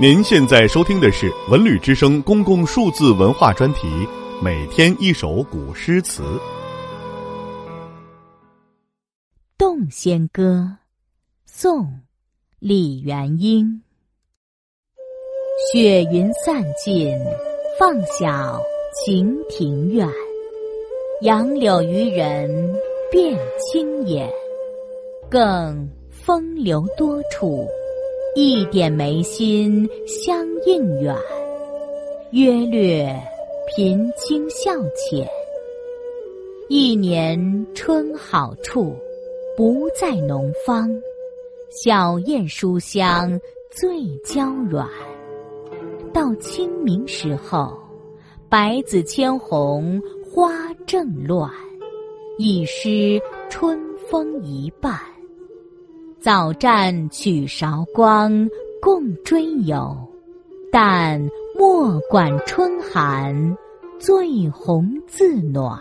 您现在收听的是文旅之声公共数字文化专题，每天一首古诗词。《洞仙歌》，宋·李元英。雪云散尽，放晓晴庭院。杨柳渔人辨清眼，更风流多处。一点眉心相映远，约略颦轻笑浅。一年春好处，不在农芳。小燕书香最娇软。到清明时候，百紫千红花正乱，已失春风一半。早战取韶光共追友，但莫管春寒，醉红自暖。